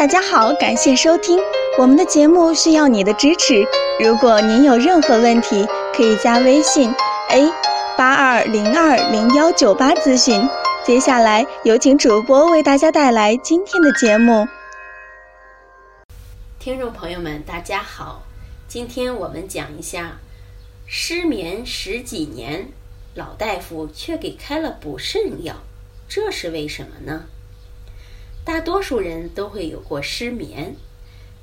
大家好，感谢收听我们的节目，需要你的支持。如果您有任何问题，可以加微信 a 八二零二零幺九八咨询。接下来有请主播为大家带来今天的节目。听众朋友们，大家好，今天我们讲一下失眠十几年，老大夫却给开了补肾药，这是为什么呢？大多数人都会有过失眠，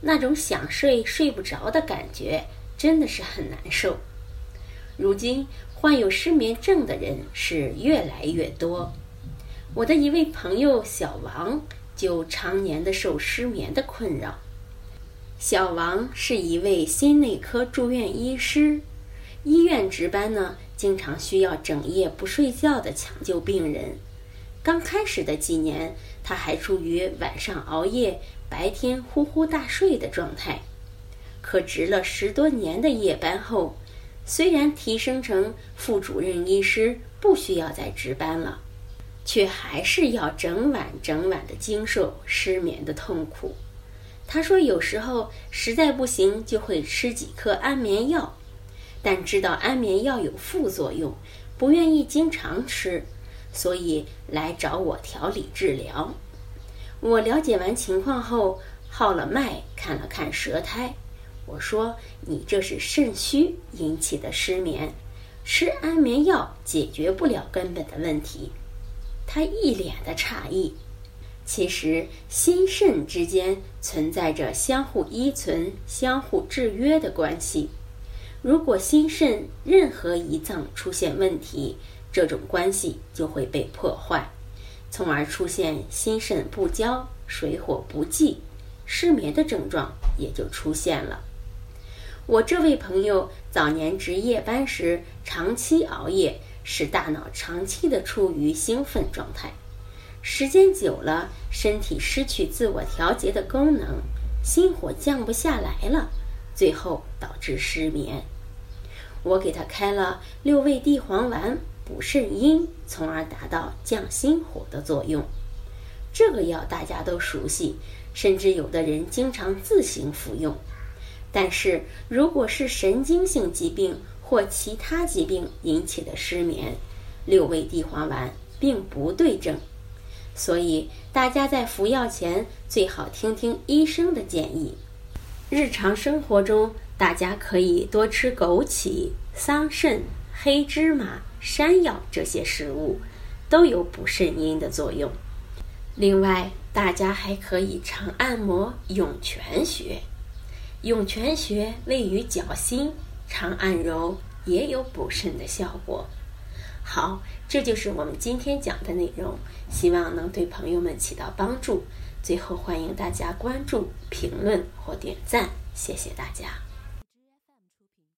那种想睡睡不着的感觉真的是很难受。如今患有失眠症的人是越来越多。我的一位朋友小王就常年的受失眠的困扰。小王是一位心内科住院医师，医院值班呢，经常需要整夜不睡觉的抢救病人。刚开始的几年，他还处于晚上熬夜、白天呼呼大睡的状态。可值了十多年的夜班后，虽然提升成副主任医师，不需要再值班了，却还是要整晚整晚的经受失眠的痛苦。他说：“有时候实在不行，就会吃几颗安眠药，但知道安眠药有副作用，不愿意经常吃。”所以来找我调理治疗。我了解完情况后，号了脉，看了看舌苔。我说：“你这是肾虚引起的失眠，吃安眠药解决不了根本的问题。”他一脸的诧异。其实心肾之间存在着相互依存、相互制约的关系。如果心肾任何一脏出现问题，这种关系就会被破坏，从而出现心肾不交、水火不济、失眠的症状也就出现了。我这位朋友早年值夜班时长期熬夜，使大脑长期的处于兴奋状态，时间久了，身体失去自我调节的功能，心火降不下来了，最后导致失眠。我给他开了六味地黄丸。补肾阴，从而达到降心火的作用。这个药大家都熟悉，甚至有的人经常自行服用。但是，如果是神经性疾病或其他疾病引起的失眠，六味地黄丸并不对症。所以，大家在服药前最好听听医生的建议。日常生活中，大家可以多吃枸杞、桑葚、黑芝麻。山药这些食物都有补肾阴的作用。另外，大家还可以常按摩涌泉穴。涌泉穴位于脚心，常按揉也有补肾的效果。好，这就是我们今天讲的内容，希望能对朋友们起到帮助。最后，欢迎大家关注、评论或点赞，谢谢大家。